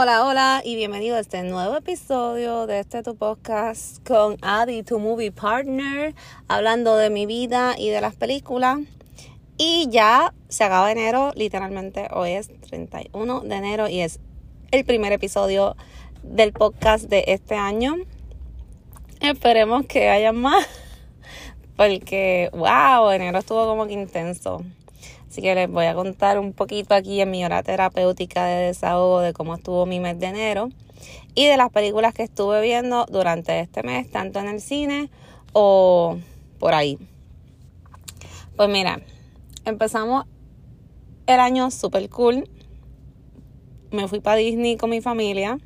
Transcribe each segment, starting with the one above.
Hola, hola y bienvenido a este nuevo episodio de este tu podcast con Adi, tu movie partner, hablando de mi vida y de las películas. Y ya se acaba enero, literalmente hoy es 31 de enero y es el primer episodio del podcast de este año. Esperemos que haya más, porque wow, enero estuvo como que intenso. Así que les voy a contar un poquito aquí en mi hora terapéutica de desahogo de cómo estuvo mi mes de enero y de las películas que estuve viendo durante este mes, tanto en el cine o por ahí. Pues mira, empezamos el año super cool. Me fui para Disney con mi familia.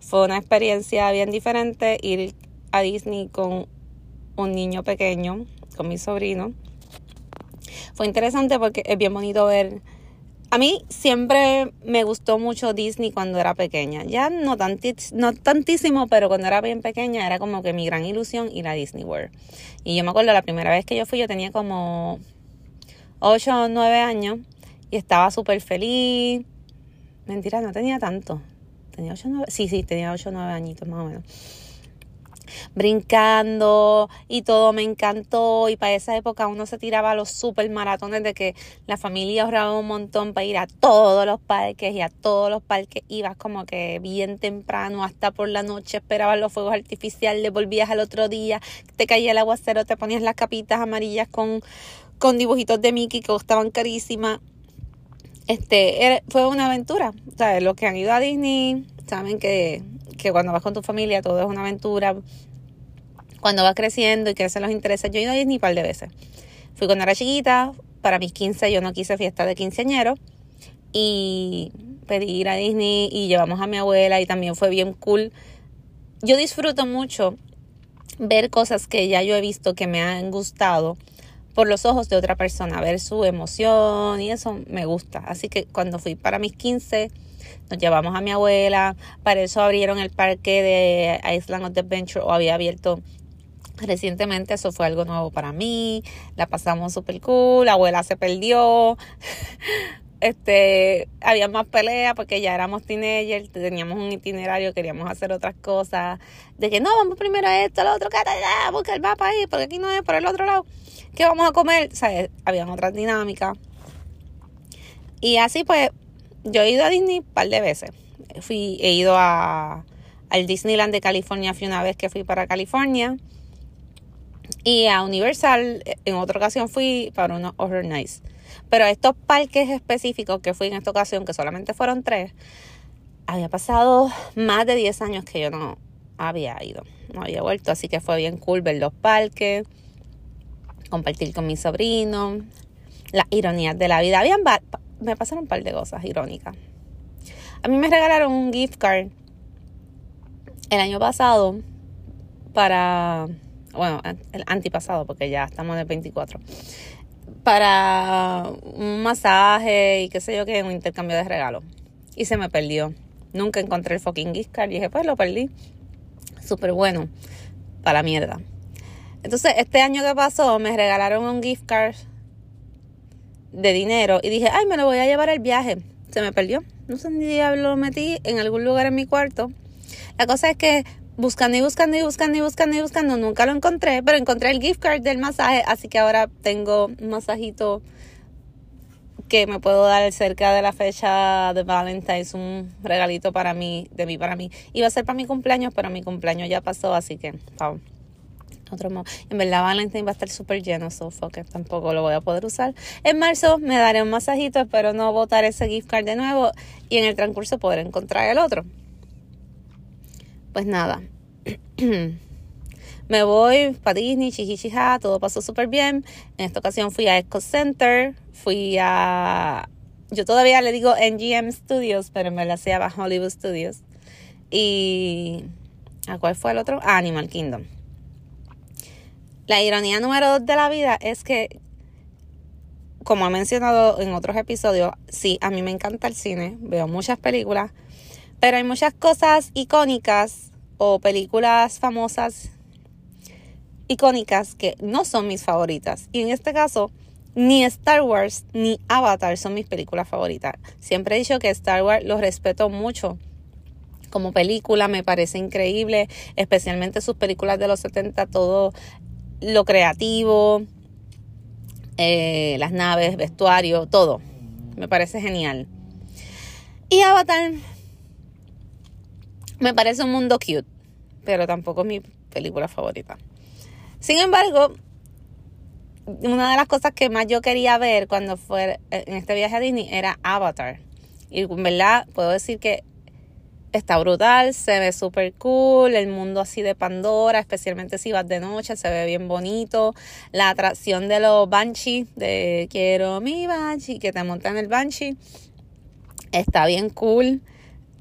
Fue una experiencia bien diferente ir a Disney con un niño pequeño, con mi sobrino fue interesante porque es bien bonito ver. A mí siempre me gustó mucho Disney cuando era pequeña. Ya no, no tantísimo, pero cuando era bien pequeña era como que mi gran ilusión ir a Disney World. Y yo me acuerdo la primera vez que yo fui, yo tenía como 8 o 9 años y estaba súper feliz. Mentira, no tenía tanto. Tenía 8 o 9. Sí, sí, tenía 8 o 9 añitos más o menos brincando y todo me encantó y para esa época uno se tiraba los super maratones de que la familia ahorraba un montón para ir a todos los parques y a todos los parques ibas como que bien temprano hasta por la noche esperabas los fuegos artificiales, volvías al otro día, te caía el aguacero, te ponías las capitas amarillas con, con dibujitos de Mickey que costaban carísimas. Este, fue una aventura. O los que han ido a Disney saben que, que cuando vas con tu familia todo es una aventura cuando vas creciendo y crecen los intereses. Yo he ido a Disney un par de veces. Fui cuando era chiquita, para mis 15 yo no quise fiesta de quinceañero y pedí ir a Disney y llevamos a mi abuela y también fue bien cool. Yo disfruto mucho ver cosas que ya yo he visto que me han gustado por los ojos de otra persona, ver su emoción y eso me gusta. Así que cuando fui para mis 15 nos llevamos a mi abuela, para eso abrieron el parque de Island of Adventure o había abierto Recientemente eso fue algo nuevo para mí, la pasamos súper cool, la abuela se perdió, este, había más peleas porque ya éramos teenagers, teníamos un itinerario, queríamos hacer otras cosas, de que no, vamos primero a esto, lo otro, allá, busca el mapa ahí, porque aquí no es por el otro lado, ¿qué vamos a comer? O sea, habían otras dinámicas. Y así pues, yo he ido a Disney un par de veces, fui, he ido a, al Disneyland de California, fui una vez que fui para California, y a Universal, en otra ocasión fui para unos Horror Nights. Pero estos parques específicos que fui en esta ocasión, que solamente fueron tres, había pasado más de 10 años que yo no había ido, no había vuelto. Así que fue bien cool ver los parques, compartir con mi sobrino, las ironías de la vida. Habían me pasaron un par de cosas irónicas. A mí me regalaron un gift card el año pasado para bueno, el antipasado, porque ya estamos en el 24, para un masaje y qué sé yo qué, un intercambio de regalos. Y se me perdió. Nunca encontré el fucking gift card y dije, pues lo perdí. Súper bueno, para la mierda. Entonces, este año que pasó, me regalaron un gift card de dinero y dije, ay, me lo voy a llevar al viaje. Se me perdió. No sé ni diablo lo metí en algún lugar en mi cuarto. La cosa es que buscando y buscando y buscando y buscando y buscando, nunca lo encontré, pero encontré el gift card del masaje, así que ahora tengo un masajito que me puedo dar cerca de la fecha de Valentine's, un regalito para mí, de mí para mí. Iba a ser para mi cumpleaños, pero mi cumpleaños ya pasó, así que, Otro En verdad, Valentine va a estar súper lleno, so que tampoco lo voy a poder usar. En marzo me daré un masajito, espero no botar ese gift card de nuevo y en el transcurso poder encontrar el otro. Pues nada, me voy para Disney, chichichija, todo pasó súper bien. En esta ocasión fui a Echo Center, fui a... Yo todavía le digo NGM Studios, pero me la se llama Hollywood Studios. Y... ¿A cuál fue el otro? Animal Kingdom. La ironía número dos de la vida es que, como he mencionado en otros episodios, sí, a mí me encanta el cine, veo muchas películas, pero hay muchas cosas icónicas o películas famosas icónicas que no son mis favoritas. Y en este caso, ni Star Wars ni Avatar son mis películas favoritas. Siempre he dicho que Star Wars los respeto mucho como película me parece increíble, especialmente sus películas de los 70, todo lo creativo, eh, las naves, vestuario, todo. Me parece genial. Y Avatar me parece un mundo cute, pero tampoco es mi película favorita. Sin embargo, una de las cosas que más yo quería ver cuando fue en este viaje a Disney era Avatar. Y en verdad puedo decir que está brutal, se ve súper cool, el mundo así de Pandora, especialmente si vas de noche, se ve bien bonito. La atracción de los Banshee, de quiero mi Banshee, que te montan el Banshee, está bien cool.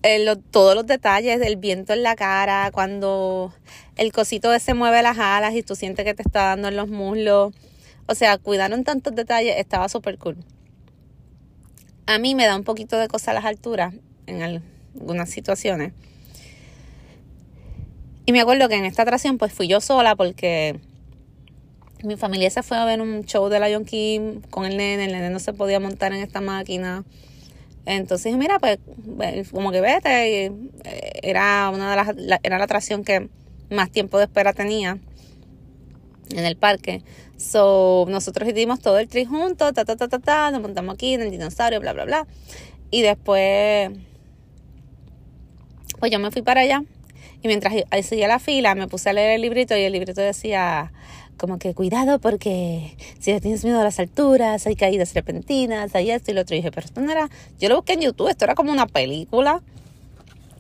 Eh, todos los detalles del viento en la cara, cuando el cosito ese mueve las alas y tú sientes que te está dando en los muslos. O sea, cuidaron tantos detalles, estaba súper cool. A mí me da un poquito de cosa a las alturas en algunas situaciones. Y me acuerdo que en esta atracción pues fui yo sola porque mi familia se fue a ver un show de Lion King con el nene, el nene no se podía montar en esta máquina. Entonces mira, pues como que vete, eh, era una de las, era la atracción que más tiempo de espera tenía en el parque. So, nosotros hicimos todo el tri juntos, ta, ta, ta, ta, ta, nos montamos aquí en el dinosaurio, bla, bla, bla. Y después, pues yo me fui para allá. Y mientras seguía la fila, me puse a leer el librito y el librito decía como que cuidado porque si tienes miedo a las alturas, hay caídas repentinas, hay esto y lo otro. Y dije, pero esto no era, yo lo busqué en YouTube, esto era como una película.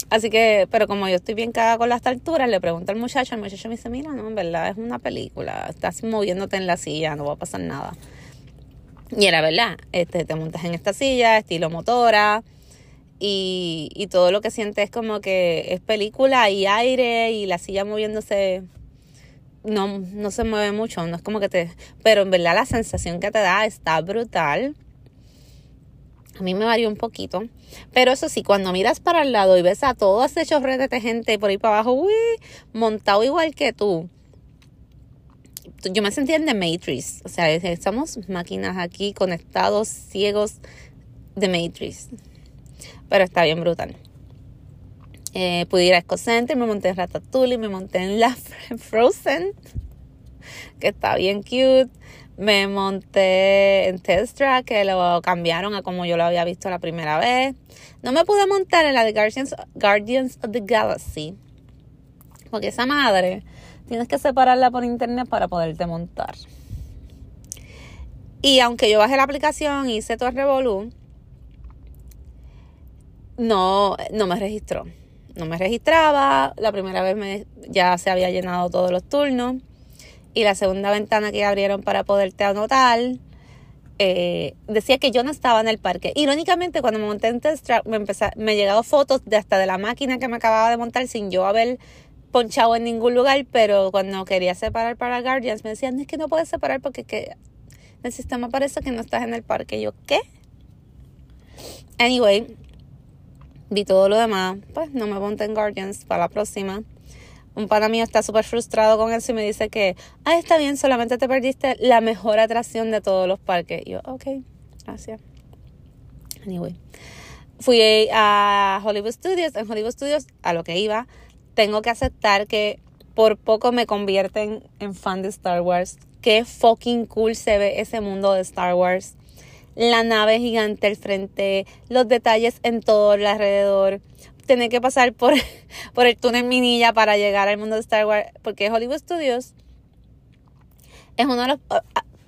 Así que, pero como yo estoy bien cagada con las alturas, le pregunto al muchacho, el muchacho me dice, mira, no, en verdad es una película, estás moviéndote en la silla, no va a pasar nada. Y era verdad, este, te montas en esta silla, estilo motora, y, y todo lo que sientes es como que es película y aire y la silla moviéndose no, no se mueve mucho, no es como que te... Pero en verdad la sensación que te da está brutal. A mí me varió un poquito. Pero eso sí, cuando miras para el lado y ves a todo ese chorrete de gente por ahí para abajo, uy, montado igual que tú. Yo me sentía en The Matrix. O sea, estamos máquinas aquí conectados, ciegos de Matrix. Pero está bien brutal. Eh, pude ir a Center, me monté en Ratatouille, me monté en la Frozen, que está bien cute. Me monté en Testra, que lo cambiaron a como yo lo había visto la primera vez. No me pude montar en la de Guardians, Guardians of the Galaxy. Porque esa madre tienes que separarla por internet para poderte montar. Y aunque yo bajé la aplicación y hice todo el revolú, no, no me registró no me registraba, la primera vez me, ya se había llenado todos los turnos y la segunda ventana que abrieron para poderte anotar eh, decía que yo no estaba en el parque. Irónicamente, cuando me monté en Test Track, me, empecé, me llegaron fotos de hasta de la máquina que me acababa de montar sin yo haber ponchado en ningún lugar, pero cuando quería separar para Guardians me decían, es que no puedes separar porque que el sistema parece que no estás en el parque. yo, ¿qué? Anyway, vi todo lo demás, pues no me monté en Guardians para la próxima. Un pana mío está súper frustrado con eso y me dice que, ah, está bien, solamente te perdiste la mejor atracción de todos los parques. Y yo, ok, gracias. Anyway, fui a Hollywood Studios. En Hollywood Studios, a lo que iba, tengo que aceptar que por poco me convierten en fan de Star Wars. Qué fucking cool se ve ese mundo de Star Wars la nave gigante al frente, los detalles en todo el alrededor, tener que pasar por, por el túnel Minilla para llegar al mundo de Star Wars, porque Hollywood Studios es uno de los...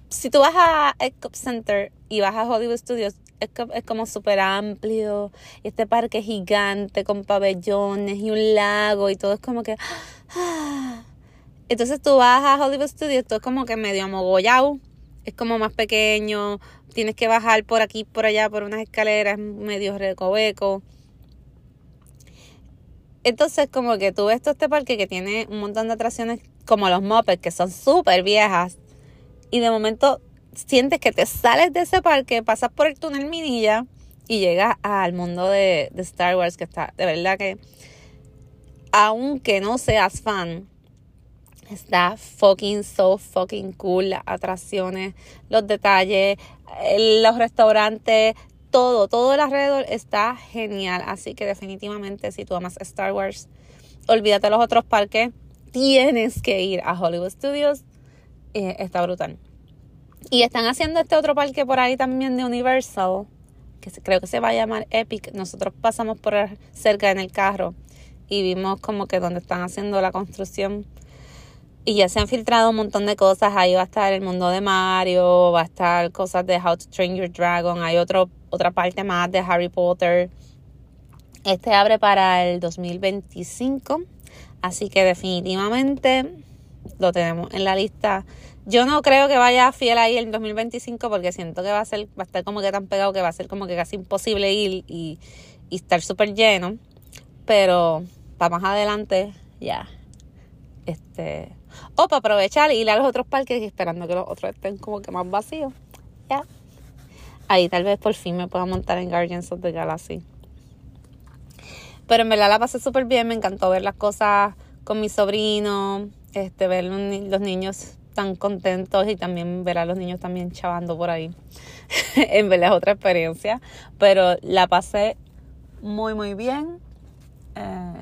Si tú vas a Epcot Center y vas a Hollywood Studios, es, como súper amplio, este parque gigante con pabellones y un lago y todo es como que... Entonces tú vas a Hollywood Studios, todo es como que medio amogollado, es como más pequeño, tienes que bajar por aquí, por allá, por unas escaleras medio recoveco. Entonces, como que tú ves todo este parque que tiene un montón de atracciones como los Muppets, que son súper viejas, y de momento sientes que te sales de ese parque, pasas por el túnel Minilla y llegas al mundo de, de Star Wars, que está, de verdad que, aunque no seas fan, Está fucking so fucking cool. Las atracciones, los detalles, los restaurantes, todo, todo el alrededor está genial. Así que definitivamente si tú amas Star Wars, olvídate los otros parques. Tienes que ir a Hollywood Studios. Eh, está brutal. Y están haciendo este otro parque por ahí también de Universal, que creo que se va a llamar Epic. Nosotros pasamos por cerca en el carro y vimos como que donde están haciendo la construcción y ya se han filtrado un montón de cosas. Ahí va a estar el mundo de Mario, va a estar cosas de How to Train Your Dragon, hay otro, otra parte más de Harry Potter. Este abre para el 2025, así que definitivamente lo tenemos en la lista. Yo no creo que vaya fiel ahí el 2025 porque siento que va a ser, va a estar como que tan pegado que va a ser como que casi imposible ir y, estar súper lleno. Pero para más adelante, ya. Este, o para aprovechar y ir a los otros parques esperando que los otros estén como que más vacíos. Ya. Ahí tal vez por fin me pueda montar en Guardians of the Galaxy. Pero en verdad la pasé súper bien, me encantó ver las cosas con mi sobrino, este, ver los niños tan contentos y también ver a los niños también chavando por ahí. en verdad es otra experiencia, pero la pasé muy muy bien. Eh,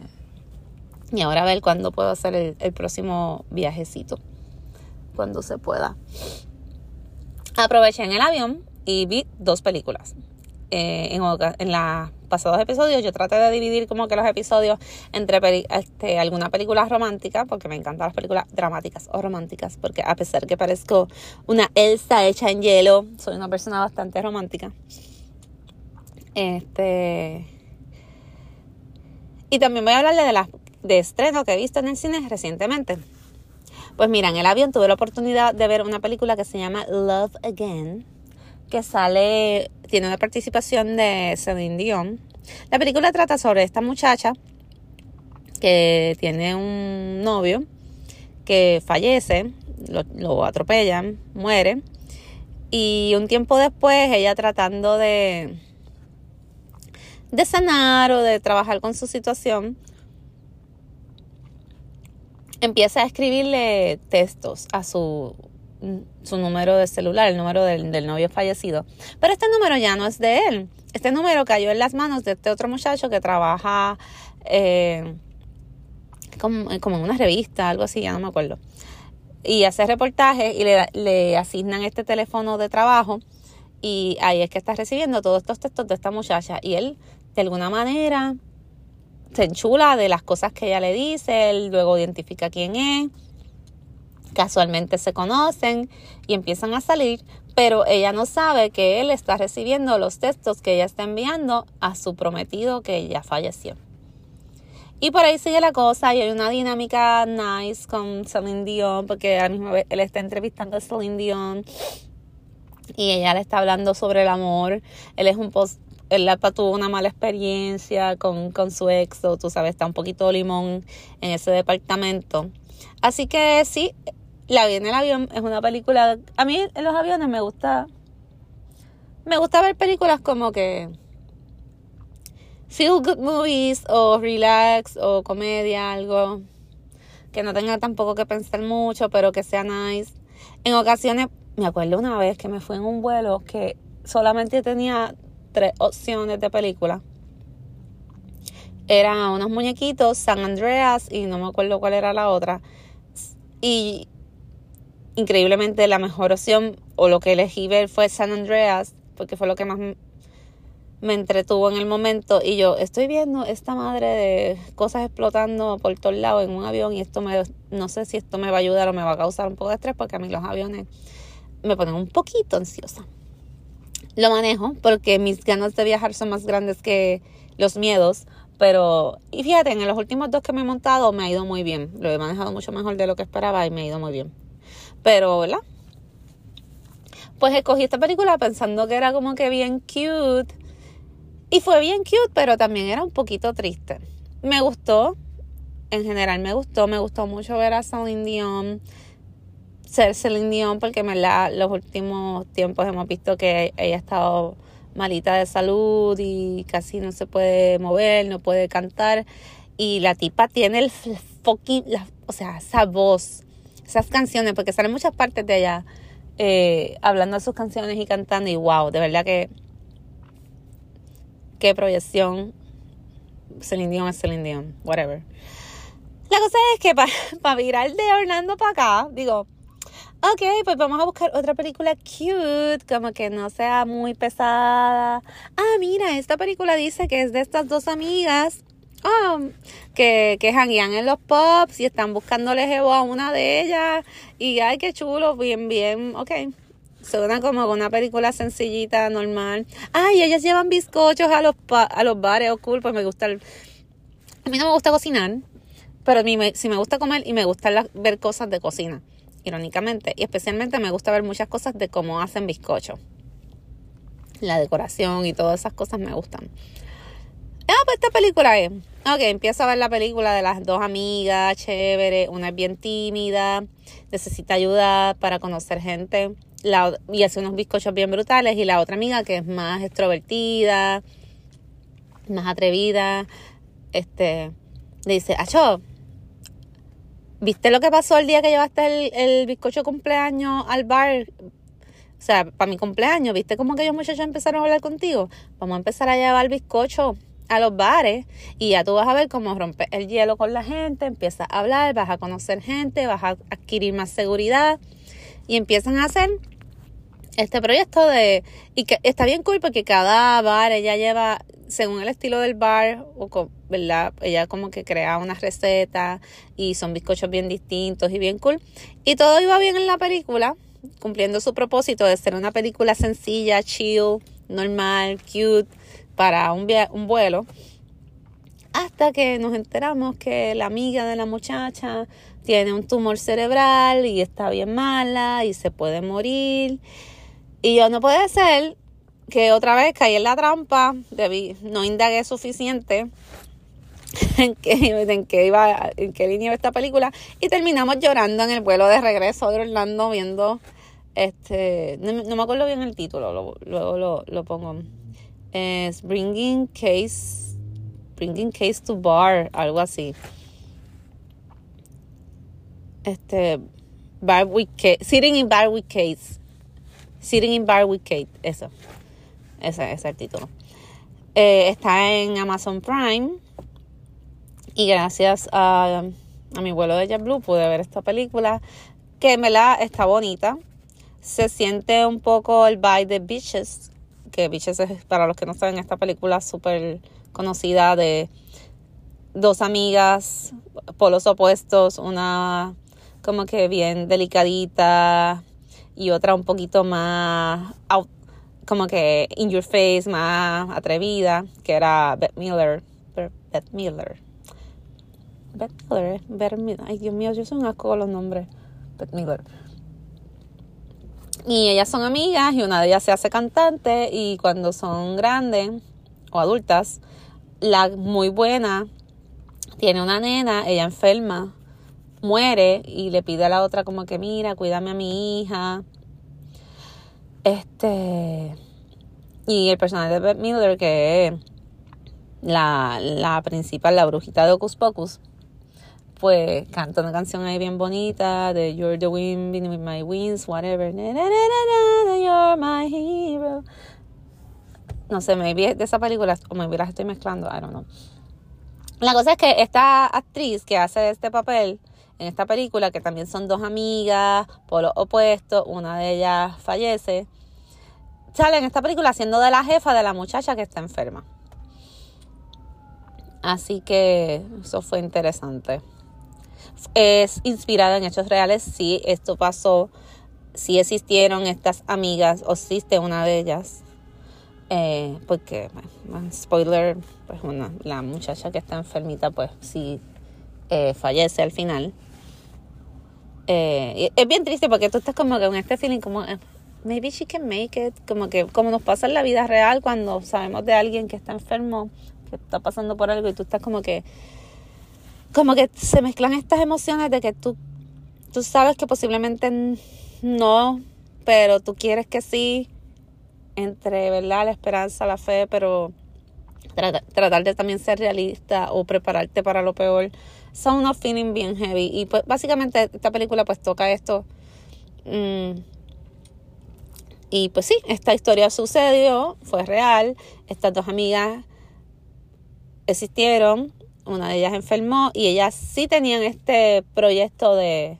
y ahora a ver cuándo puedo hacer el, próximo viajecito. Cuando se pueda. Aproveché en el avión y vi dos películas. Eh, en, en los pasados episodios yo traté de dividir como que los episodios entre este, alguna película romántica, porque me encantan las películas dramáticas o románticas, porque a pesar que parezco una Elsa hecha en hielo, soy una persona bastante romántica. Este. Y también voy a hablarle de las de estreno que he visto en el cine recientemente. Pues mira, en el avión tuve la oportunidad de ver una película que se llama Love Again, que sale, tiene una participación de Celine Dion. La película trata sobre esta muchacha que tiene un novio que fallece, lo, atropellan, muere. Y un tiempo después, ella tratando de, de sanar o de trabajar con su situación, empieza a escribirle textos a su, su número de celular, el número del, novio fallecido. Pero este número ya no es de él. Este número cayó en las manos de este otro muchacho que trabaja eh, como, en una revista, algo así, ya no me acuerdo. Y hace reportajes y le, le asignan este teléfono de trabajo y ahí es que está recibiendo todos estos textos de esta muchacha. Y él, de alguna manera, se enchula de las cosas que ella le dice, él luego identifica quién es, casualmente se conocen y empiezan a salir, pero ella no sabe que él está recibiendo los textos que ella está enviando a su prometido que ya falleció. Y por ahí sigue la cosa y hay una dinámica nice con Celine Dion, porque a la misma vez él está entrevistando a Celine Dion y ella le está hablando sobre el amor. Él es un post el Lapa tuvo una mala experiencia con, con su ex, o tú sabes, está un poquito limón en ese departamento. Así que sí, La vi en el avión, es una película. A mí en los aviones me gusta. Me gusta ver películas como que. Feel good movies, o relax, o comedia, algo que no tenga tampoco que pensar mucho, pero que sea nice. En ocasiones, me acuerdo una vez que me fui en un vuelo que solamente tenía tres opciones de película. Eran unos muñequitos, San Andreas y no me acuerdo cuál era la otra. Y increíblemente la mejor opción o lo que elegí ver fue San Andreas porque fue lo que más me entretuvo en el momento y yo estoy viendo esta madre de cosas explotando por todos lados en un avión y esto me no sé si esto me va a ayudar o me va a causar un poco de estrés porque a mí los aviones me ponen un poquito ansiosa lo manejo porque mis ganas de viajar son más grandes que los miedos. Pero, y fíjate, en los últimos dos que me he montado me ha ido muy bien. Lo he manejado mucho mejor de lo que esperaba y me ha ido muy bien. Pero, ¿verdad? Pues escogí esta película pensando que era como que bien cute. Y fue bien cute, pero también era un poquito triste. Me gustó. En general me gustó. Me gustó mucho ver a Celine Dion ser Celine Dion porque en los últimos tiempos hemos visto que ella ha estado malita de salud y casi no se puede mover, no puede cantar y la tipa tiene el fucking, o sea, esa voz, esas canciones, porque salen muchas partes de ella eh, hablando de sus canciones y cantando y wow, de verdad que qué proyección. Celine Dion es Celine Dion, whatever. La cosa es que para virar de Orlando para acá, digo, ok, pues vamos a buscar otra película cute, como que no sea muy pesada. Ah, mira, esta película dice que es de estas dos amigas oh, que, que janguean en los pubs y están buscándole jevo a una de ellas. Y ay, qué chulo, bien, bien, ok. Suena como una película sencillita, normal. Ay, ellas llevan bizcochos a los, a los bares, oh cool, pues me gusta el... A mí no me gusta cocinar, pero a mí me, sí me gusta comer y me gusta ver cosas de cocina, irónicamente. Y especialmente me gusta ver muchas cosas de cómo hacen bizcocho. La decoración y todas esas cosas me gustan. Ah, pues esta película es. Ok, empiezo a ver la película de las dos amigas, chévere. Una es bien tímida, necesita ayuda para conocer gente y hace unos bizcochos bien brutales. Y la otra amiga que es más extrovertida, más atrevida, este, le dice, Acho, ¿viste lo que pasó el día que llevaste el, el bizcocho cumpleaños al bar? O sea, para mi cumpleaños, ¿viste cómo aquellos muchachos empezaron a hablar contigo? Vamos a empezar a llevar bizcocho a los bares y ya tú vas a ver cómo rompe el hielo con la gente, empiezas a hablar, vas a conocer gente, vas a adquirir más seguridad y empiezan a hacer este proyecto de y que está bien cool porque cada bar ella lleva según el estilo del bar o verdad ella como que crea una receta y son bizcochos bien distintos y bien cool. Y todo iba bien en la película cumpliendo su propósito de ser una película sencilla chill normal cute para un, un vuelo. Hasta que nos enteramos que la amiga de la muchacha tiene un tumor cerebral y está bien mala y se puede morir. Y yo no puede ser que otra vez caí en la trampa, debí, no indagué suficiente en qué, en qué iba, en qué línea iba esta película y terminamos llorando en el vuelo de regreso de Orlando viendo este, no, me acuerdo bien el título, luego lo, lo, pongo. Es Bringing Case, Bringing Case to Bar, algo así. Este, Bar with Sitting in Bar with Case. Sitting in Bar with Kate, eso. Ese, es el título. Eh, está en Amazon Prime. Y gracias a, a mi vuelo de JetBlue pude ver esta película. Que me la está bonita. Se siente un poco el vibe de Bitches. Que Bitches es, para los que no saben, esta película súper conocida de dos amigas, polos opuestos. Una como que bien delicadita, y otra un poquito más como que in your face, más atrevida, que era Beth Miller. Beth Miller. Beth Miller, Beth Miller. Ay, Dios mío, yo soy un asco con los nombres. Beth Miller. Y ellas son amigas y una de ellas se hace cantante y cuando son grandes o adultas, la muy buena tiene una nena, ella enferma muere y le pide a la otra como que mira, cuídame a mi hija. Este y el personaje de Beth Miller que es la, la principal, la brujita de Ocus Pocus, pues canta una canción ahí bien bonita de You're the wind with my wings, whatever. You're my hero. No sé, me vi de esa película o me las estoy mezclando, I don't know. La cosa es que esta actriz que hace este papel en esta película, que también son dos amigas, por lo opuesto, una de ellas fallece, sale en esta película siendo de la jefa de la muchacha que está enferma. Así que eso fue interesante. Es inspirada en hechos reales, sí, esto pasó, sí existieron estas amigas, o existe una de ellas. Eh, porque, spoiler, pues una, la muchacha que está enfermita, pues sí eh, fallece al final. Eh, es bien triste porque tú estás como que con este feeling como, maybe she can make it, como que como nos pasa en la vida real cuando sabemos de alguien que está enfermo, que está pasando por algo y tú estás como que, como que se mezclan estas emociones de que tú, tú sabes que posiblemente no, pero tú quieres que sí, entre, ¿verdad? La esperanza, la fe, pero tratar de también ser realista o prepararte para lo peor son unos feelings bien heavy. Y pues básicamente esta película pues toca esto. Mm, y pues sí, esta historia sucedió, fue real. Estas dos amigas existieron, una de ellas enfermó y ellas sí tenían este proyecto de,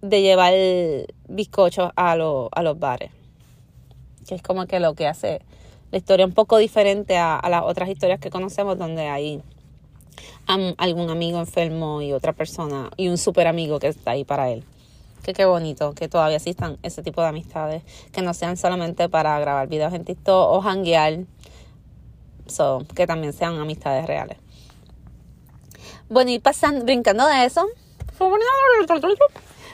de llevar bizcochos a, a los bares. Que es como que lo que hace la historia un poco diferente a, las otras historias que conocemos donde hay algún amigo enfermo y otra persona y un super amigo que está ahí para él. Que qué bonito que todavía existan ese tipo de amistades, que no sean solamente para grabar videos en TikTok o hanguear, so, que también sean amistades reales. Bueno, y pasando, brincando de eso,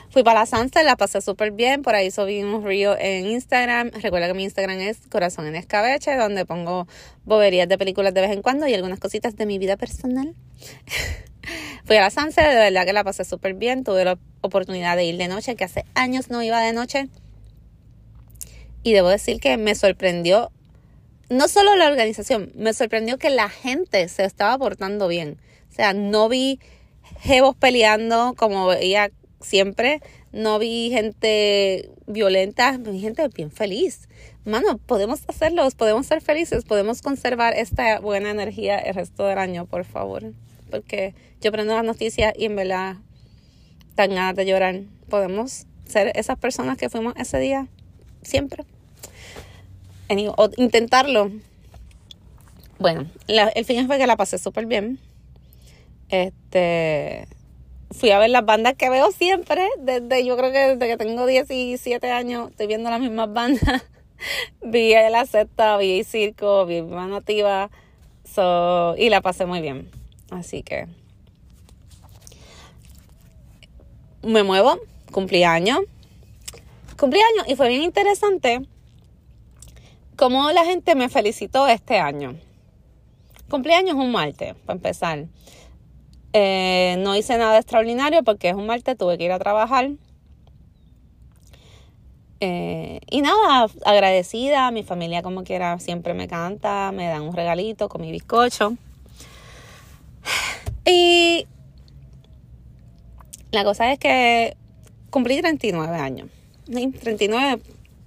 fui para la Sunset, la pasé súper bien, por ahí subí un reel en Instagram. Recuerda que mi Instagram es Corazón en Escabeche, donde pongo boberías de películas de vez en cuando y algunas cositas de mi vida personal. fui a la Sunset, de verdad que la pasé súper bien, tuve la oportunidad de ir de noche, que hace años no iba de noche. Y debo decir que me sorprendió, no solo la organización, me sorprendió que la gente se estaba portando bien. O sea, no vi jevos peleando como veía siempre. No vi gente violenta, vi gente bien feliz. Mano, podemos hacerlo, podemos ser felices, podemos conservar esta buena energía el resto del año, por favor. Porque yo prendo las noticias y en verdad tan ganas de llorar. Podemos ser esas personas que fuimos ese día, siempre. O intentarlo. Bueno, el fin fue que la pasé súper bien. Este, fui a ver las bandas que veo siempre, desde yo creo que desde que tengo 17 años estoy viendo las mismas bandas. vi la secta, vi circo, vi Nativa, so, y la pasé muy bien. Así que me muevo, cumplí años. Cumplí años y fue bien interesante cómo la gente me felicitó este año. Cumpleaños un martes, para empezar. Eh, no hice nada extraordinario porque es un martes, tuve que ir a trabajar. Eh, y nada, agradecida, mi familia como quiera siempre me canta, me dan un regalito con mi bizcocho. Y la cosa es que cumplí 39 años. 39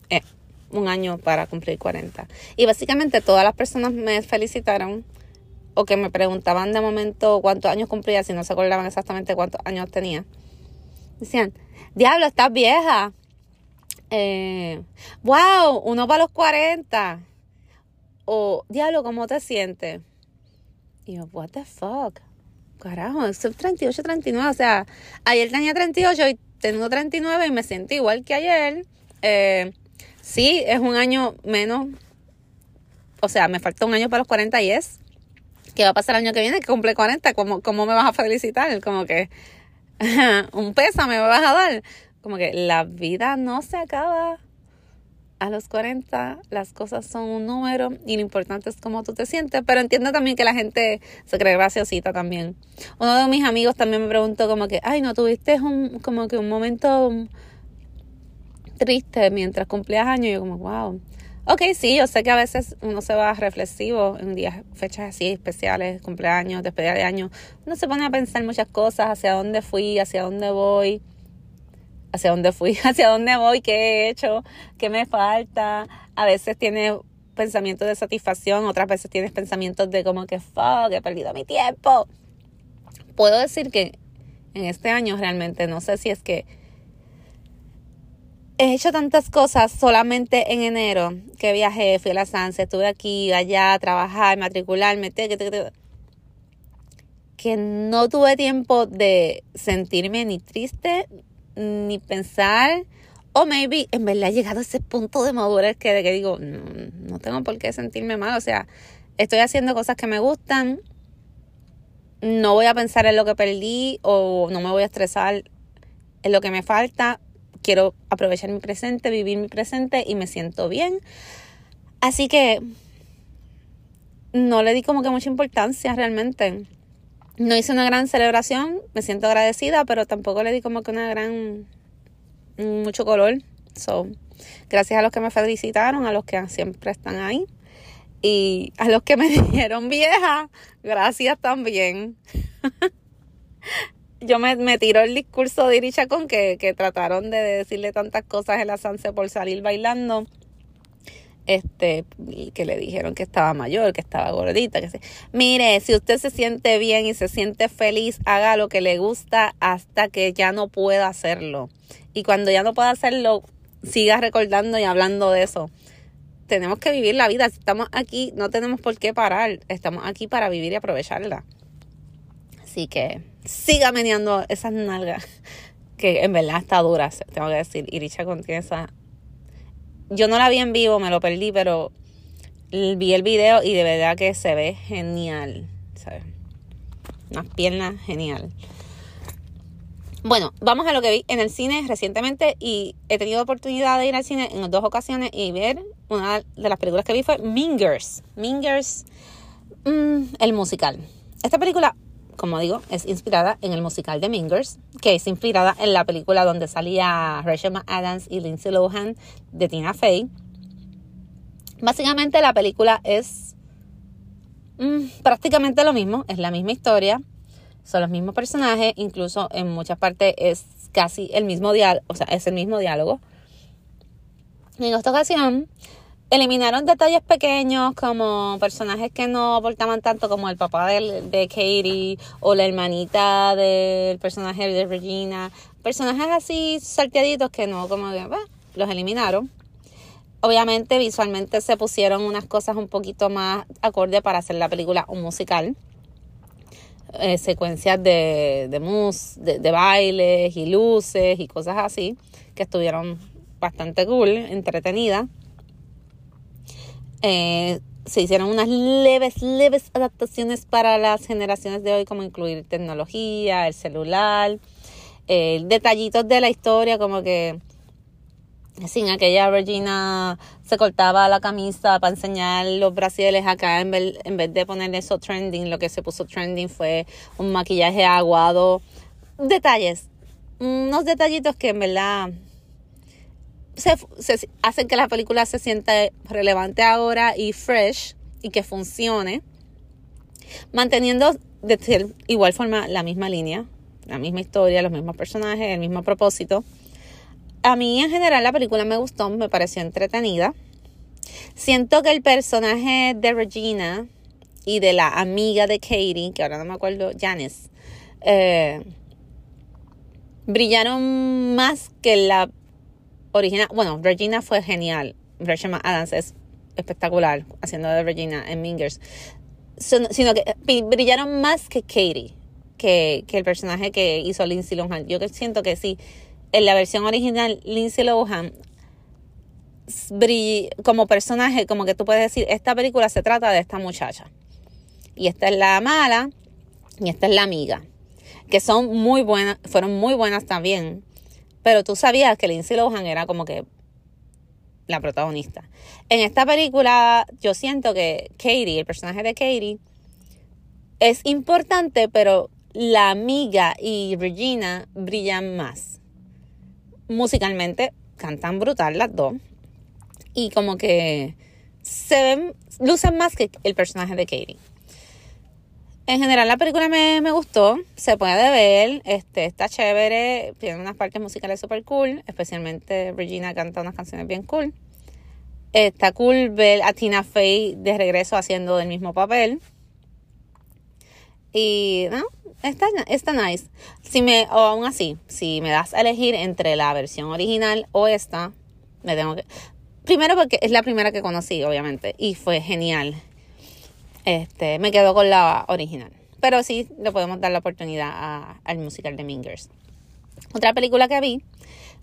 es un año para cumplir 40. Y básicamente todas las personas me felicitaron o que me preguntaban de momento cuántos años cumplía, si no se acordaban exactamente cuántos años tenía. Decían, diablo, estás vieja. Eh, wow, uno para los 40. O, diablo, ¿cómo te sientes? Y yo, what the fuck? Carajo, son 38, 39. O sea, ayer tenía 38 y tengo 39 y me siento igual que ayer. Eh, sí, es un año menos. O sea, me falta un año para los 40 y es ¿qué va a pasar el año que viene? Que cumple 40, ¿cómo, cómo me vas a felicitar? Como que un pésame me vas a dar. Como que la vida no se acaba a los 40, las cosas son un número y lo importante es cómo tú te sientes, pero entiendo también que la gente se cree graciosita también. Uno de mis amigos también me preguntó como que, ay, ¿no tuviste un, como que un momento triste mientras cumplías años? Y yo como, wow. Ok, sí, yo sé que a veces uno se va reflexivo en días, fechas así especiales, cumpleaños, despedida de año. Uno se pone a pensar muchas cosas, hacia dónde fui, hacia dónde voy, hacia dónde fui, hacia dónde voy, qué he hecho, qué me falta. A veces tienes pensamientos de satisfacción, otras veces tienes pensamientos de como que, fuck, he perdido mi tiempo. Puedo decir que en este año realmente no sé si es que he hecho tantas cosas solamente en enero que viajé, fui a la Sanse, estuve aquí, allá, a trabajar, matricularme, que no tuve tiempo de sentirme ni triste, ni pensar, o maybe en verdad he llegado a ese punto de madurez que, que digo, no, no tengo por qué sentirme mal, o sea, estoy haciendo cosas que me gustan, no voy a pensar en lo que perdí o no me voy a estresar en lo que me falta quiero aprovechar mi presente, vivir mi presente y me siento bien. Así que no le di como que mucha importancia realmente. No hice una gran celebración, me siento agradecida, pero tampoco le di como que una gran mucho color. So, gracias a los que me felicitaron, a los que siempre están ahí y a los que me dijeron vieja, gracias también. yo me, me tiró el discurso de Iricha con que, que trataron de decirle tantas cosas en la Sanse por salir bailando. Este, que le dijeron que estaba mayor, que estaba gordita, que se... Mire, si usted se siente bien y se siente feliz, haga lo que le gusta hasta que ya no pueda hacerlo. Y cuando ya no pueda hacerlo, siga recordando y hablando de eso. Tenemos que vivir la vida. Si estamos aquí, no tenemos por qué parar. Estamos aquí para vivir y aprovecharla. Así que siga meneando esas nalgas, que en verdad está dura, tengo que decir. Iricha contiene esa yo no la vi en vivo, me lo perdí, pero vi el video y de verdad que se ve genial. ¿sabes? Unas piernas genial. Bueno, vamos a lo que vi en el cine recientemente y he tenido oportunidad de ir al cine en dos ocasiones y ver una de las películas que vi fue Mingers. Mingers, mm, el musical. Esta película como digo, es inspirada en el musical de Mingers, que es inspirada en la película donde salía Rachel McAdams y Lindsay Lohan de Tina Fey. Básicamente la película es mm, prácticamente lo mismo, es la misma historia, son los mismos personajes, incluso en muchas partes es casi el mismo diálogo, o sea, es el mismo diálogo. En esta ocasión eliminaron detalles pequeños como personajes que no aportaban tanto como el papá de, de Katie o la hermanita del personaje de Regina. Personajes así salteaditos que no, como que, los eliminaron. Obviamente visualmente se pusieron unas cosas un poquito más acorde para hacer la película un musical. Eh, secuencias de, de, mus, de, de bailes y luces y cosas así que estuvieron bastante cool, entretenidas. Eh, se hicieron unas leves, leves adaptaciones para las generaciones de hoy, como incluir tecnología, el celular, eh, detallitos de la historia, como que sin aquella Regina se cortaba la camisa para enseñar los brasiles acá en vez, en vez de poner eso trending, lo que se puso trending fue un maquillaje aguado. Detalles, unos detallitos que en verdad se, hacen que la película se sienta relevante ahora y fresh y que funcione, manteniendo de igual forma la misma línea, la misma historia, los mismos personajes, el mismo propósito. A mí en general la película me gustó, me pareció entretenida. Siento que el personaje de Regina y de la amiga de Katie, que ahora no me acuerdo, Janice, eh, brillaron más que la original, bueno, Regina fue genial. Rachel Adams es espectacular haciendo de Regina en Mingers. sino que brillaron más que Katie, que, que el personaje que hizo Lindsay Lohan. Yo siento que sí, en la versión original, Lindsay Lohan como personaje, como que tú puedes decir, esta película se trata de esta muchacha. Y esta es la mala y esta es la amiga. Que son muy buenas, fueron muy buenas también. Pero tú sabías que Lindsay Lohan era como que la protagonista. En esta película yo siento que Katie, el personaje de Katie, es importante, pero la amiga y Regina brillan más. Musicalmente cantan brutal las dos. Y como que se ven, lucen más que el personaje de Katie. En general la película me, gustó, se puede ver, este, está chévere, tiene unas partes musicales super cool, especialmente Regina canta unas canciones bien cool. Está cool ver a Tina Fey de regreso haciendo el mismo papel. Y no, está, está nice. Si me, o aún así, si me das a elegir entre la versión original o esta, me tengo que. Primero porque es la primera que conocí, obviamente, y fue genial. Este, me quedo con la original. Pero sí, le podemos dar la oportunidad al musical de Mingers. Otra película que vi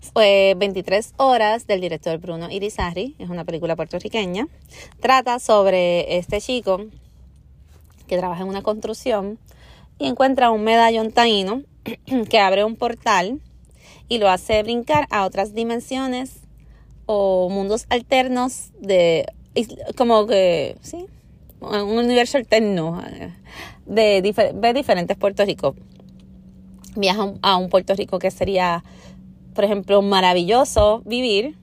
fue 23 horas del director Bruno Irizarry. Es una película puertorriqueña. Trata sobre este chico que trabaja en una construcción y encuentra un medallón taíno que abre un portal y lo hace brincar a otras dimensiones o mundos alternos de como que sí un universo alterno de, diferentes Puerto Rico. Viaja a un Puerto Rico que sería, por ejemplo, maravilloso vivir,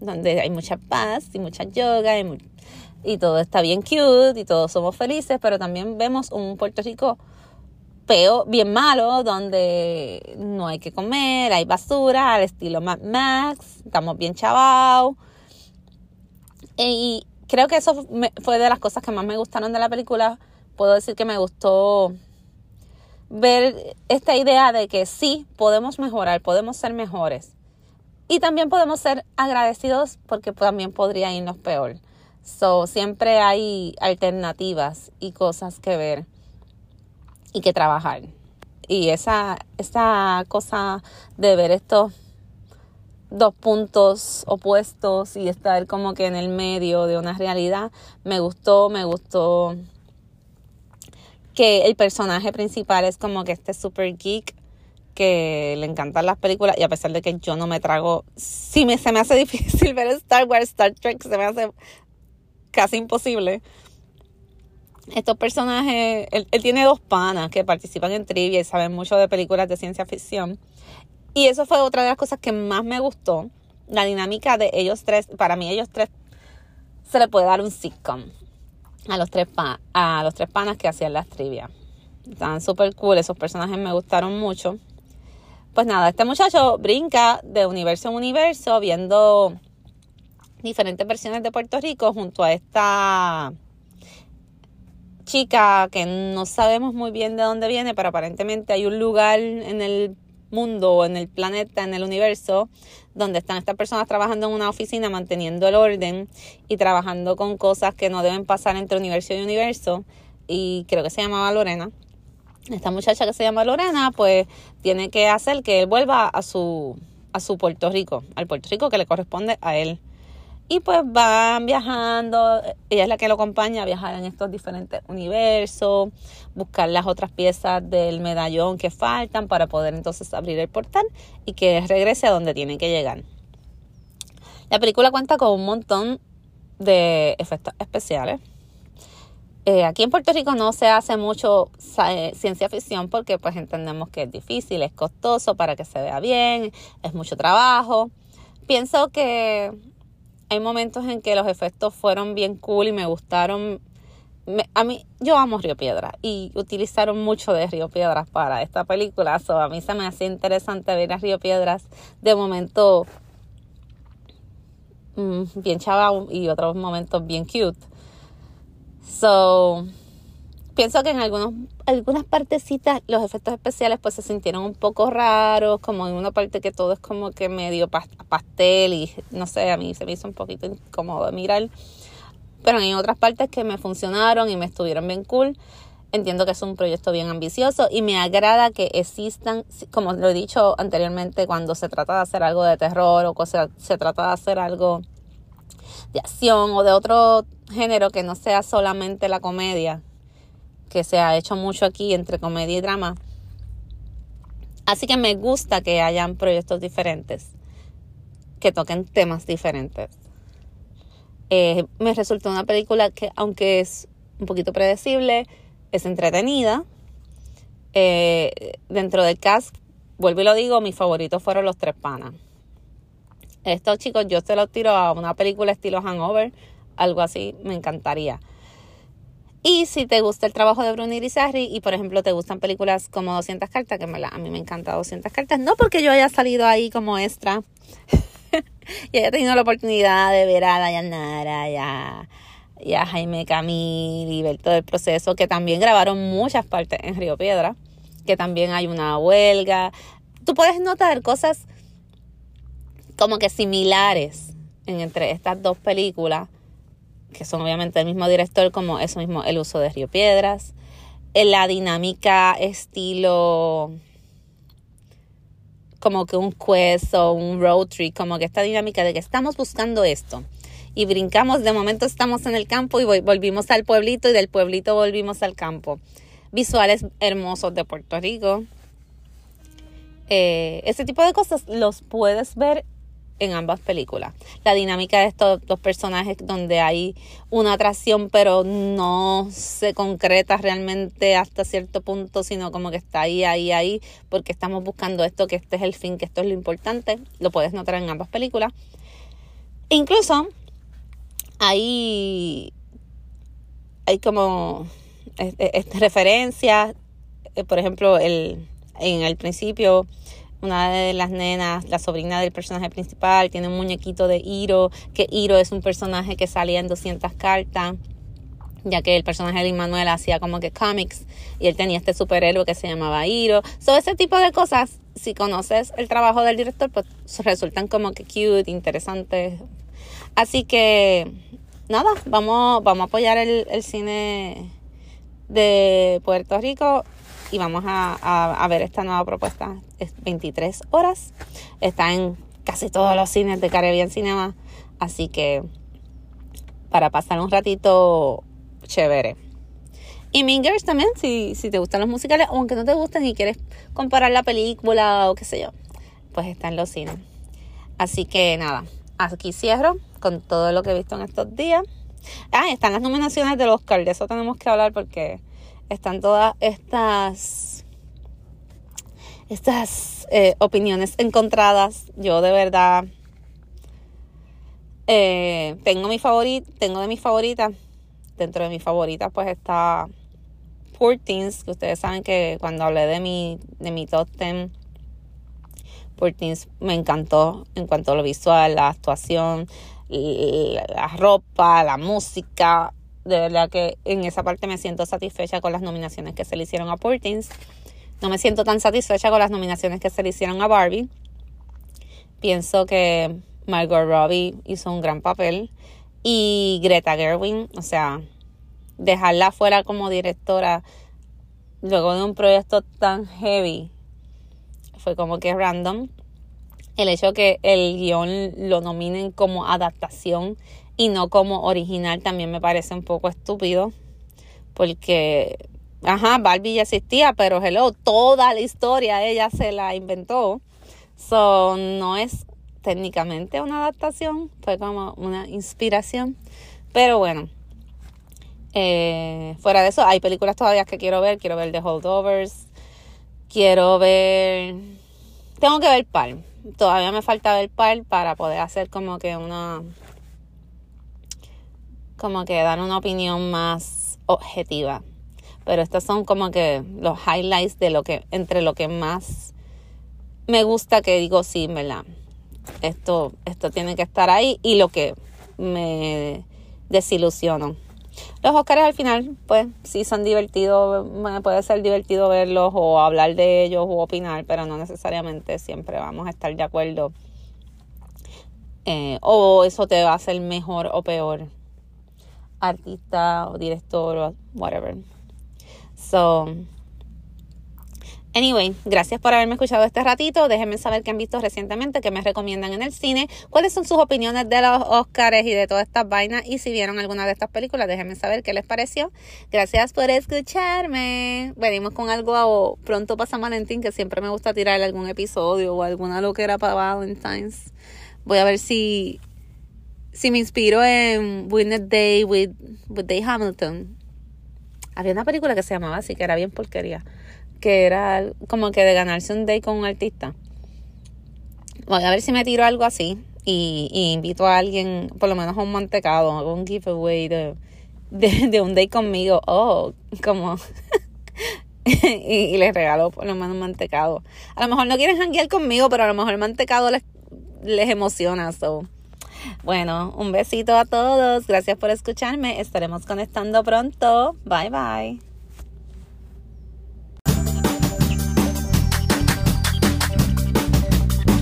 donde hay mucha paz y mucha yoga y, todo está bien cute y todos somos felices, pero también vemos un Puerto Rico peor, bien malo, donde no hay que comer, hay basura, al estilo Mad Max, estamos bien chavados Y creo que eso fue de las cosas que más me gustaron de la película. Puedo decir que me gustó ver esta idea de que sí, podemos mejorar, podemos ser mejores. Y también podemos ser agradecidos porque también podría irnos peor. So, siempre hay alternativas y cosas que ver y que trabajar. Y esa, esa cosa de ver estos dos puntos opuestos y estar como que en el medio de una realidad, me gustó, me gustó que el personaje principal es como que este super geek que le encantan las películas y a pesar de que yo no me trago, sí me, se me hace difícil ver Star Wars, Star Trek, se me hace casi imposible. Estos personajes, él, él tiene dos panas que participan en trivia y saben mucho de películas de ciencia ficción. Y eso fue otra de las cosas que más me gustó. La dinámica de ellos tres, para mí ellos tres se le puede dar un sitcom a los tres, a los tres panas que hacían las trivia. Estaban súper cool, esos personajes me gustaron mucho. Pues nada, este muchacho brinca de universo en universo viendo diferentes versiones de Puerto Rico junto a esta chica que no sabemos muy bien de dónde viene, pero aparentemente hay un lugar en el mundo, en el planeta, en el universo, donde están estas personas trabajando en una oficina, manteniendo el orden y trabajando con cosas que no deben pasar entre universo y universo. Y creo que se llamaba Lorena. Esta muchacha que se llama Lorena, pues tiene que hacer que él vuelva a su, a su Puerto Rico, al Puerto Rico que le corresponde a él. Y pues van viajando, ella es la que lo acompaña a viajar en estos diferentes universos, buscar las otras piezas del medallón que faltan para poder entonces abrir el portal y que regrese a donde tiene que llegar. La película cuenta con un montón de efectos especiales. Eh, aquí en Puerto Rico no se hace mucho eh, ciencia ficción porque pues entendemos que es difícil, es costoso para que se vea bien, es mucho trabajo. Pienso que hay momentos en que los efectos fueron bien cool y me gustaron. a mí, yo amo Río Piedra y utilizaron mucho de Río Piedras para esta película. So, a mí se me hacía interesante ver a Río Piedras de momento mm, bien chaval y otros momentos bien cute. So, pienso que en algunos, algunas partecitas los efectos especiales pues se sintieron un poco raros, como en una parte que todo es como que medio pastel y no sé, a mí se me hizo un poquito incómodo mirar. Pero en otras partes que me funcionaron y me estuvieron bien cool. Entiendo que es un proyecto bien ambicioso y me agrada que existan, como lo he dicho anteriormente, cuando se trata de hacer algo de terror o se, se trata de hacer algo de acción o de otro género que no sea solamente la comedia, que se ha hecho mucho aquí entre comedia y drama. Así que me gusta que hayan proyectos diferentes, que toquen temas diferentes. Eh, me resultó una película que, aunque es un poquito predecible, es entretenida. Eh, dentro del cast, vuelvo y lo digo, mis favoritos fueron los tres panas. Estos chicos, yo se los tiro a una película estilo Hangover, algo así, me encantaría. Y si te gusta el trabajo de Bruni Irizarry y por ejemplo te gustan películas como 200 cartas, que a mí me encanta 200 cartas, no porque yo haya salido ahí como extra y haya tenido la oportunidad de ver a Dayanara y a Jaime Camil y ver todo el proceso, que también grabaron muchas partes en Río Piedra, que también hay una huelga. Tú puedes notar cosas como que similares entre estas dos películas que son obviamente el mismo director, como eso mismo, el uso de Río Piedras, la dinámica estilo como que un quest o un road trip, como que esta dinámica de que estamos buscando esto y brincamos, de momento estamos en el campo y volvimos al pueblito y del pueblito volvimos al campo. Visuales hermosos de Puerto Rico. Eh, ese tipo de cosas los puedes ver en ambas películas. La dinámica de estos dos personajes donde hay una atracción pero no se concreta realmente hasta cierto punto, sino como que está ahí, ahí, ahí, porque estamos buscando esto, que este es el fin, que esto es lo importante. Lo puedes notar en ambas películas. incluso hay, hay como referencias, eh, por ejemplo, el, en el principio una de las nenas, la sobrina del personaje principal, tiene un muñequito de Hiro, que Hiro es un personaje que salía en 200 cartas ya que el personaje de Manuel hacía como que cómics y él tenía este superhéroe que se llamaba Hiro. So, ese tipo de cosas, si conoces el trabajo del director, pues resultan como que cute, interesantes. Así que, nada, vamos, vamos a apoyar el, el cine de Puerto Rico y vamos a, a, ver esta nueva propuesta. Es 23 horas. Está en casi todos los cines de Caribbean Cinema. Así que para pasar un ratito chévere. Y Mingers también, si, si te gustan los musicales, aunque no te gusten y quieres comparar la película o qué sé yo, pues está en los cines. Así que nada, aquí cierro con todo lo que he visto en estos días. Ah, están las nominaciones del Oscar, de eso tenemos que hablar porque están todas estas estas eh, opiniones encontradas. Yo de verdad eh, tengo mi favorita, tengo de mis favoritas. Dentro de mis favoritas, pues está Poor que ustedes saben que cuando hablé de mi, de mi top 10, Poor me encantó en cuanto a lo visual, la actuación, la ropa, la música, de verdad que en esa parte me siento satisfecha con las nominaciones que se le hicieron a Poor No me siento tan satisfecha con las nominaciones que se le hicieron a Barbie. Pienso que Margot Robbie hizo un gran papel. Y Greta Gerwin, o sea, dejarla fuera como directora luego de un proyecto tan heavy fue como que random. El hecho que el guion lo nominen como adaptación y no como original también me parece un poco estúpido porque ajá, Barbie ya existía, pero hello, toda la historia ella se la inventó. So, no es técnicamente una adaptación, fue como una inspiración. Pero bueno, eh, fuera de eso, hay películas todavía que quiero ver. Quiero ver The Holdovers. Quiero ver. Tengo que ver Palm. Todavía me falta ver Palm para poder hacer como que una como que dar una opinión más objetiva. Pero estos son como que los highlights de lo que, entre lo que más me gusta que digo, sí, ¿verdad? Esto, esto tiene que estar ahí y lo que me desilusionó. Los Oscars al final, pues sí son divertidos, puede ser divertido verlos o hablar de ellos o opinar, pero no necesariamente siempre vamos a estar de acuerdo. Eh, o eso te va a hacer mejor o peor artista o director o whatever. So, Anyway, gracias por haberme escuchado este ratito. Déjenme saber qué han visto recientemente, qué me recomiendan en el cine, cuáles son sus opiniones de los Oscars y de todas estas vainas. Y si vieron alguna de estas películas, déjenme saber qué les pareció. Gracias por escucharme. Venimos con algo pronto para San Valentín, que siempre me gusta tirar algún episodio o alguna loquera para Valentine's. Voy a ver si si me inspiro en Winner Day with, with Day Hamilton. Había una película que se llamaba así, que era bien porquería. Que era como que de ganarse un day con un artista. Voy a ver si me tiro algo así. Y, invito a alguien, por lo menos a un mantecado, a un giveaway de, de, un day conmigo. Oh, como. y, les regalo por lo menos un mantecado. A lo mejor no quieren janguear conmigo, pero a lo mejor el mantecado les, les emociona. So bueno, un besito a todos. Gracias por escucharme. Estaremos conectando pronto. Bye bye.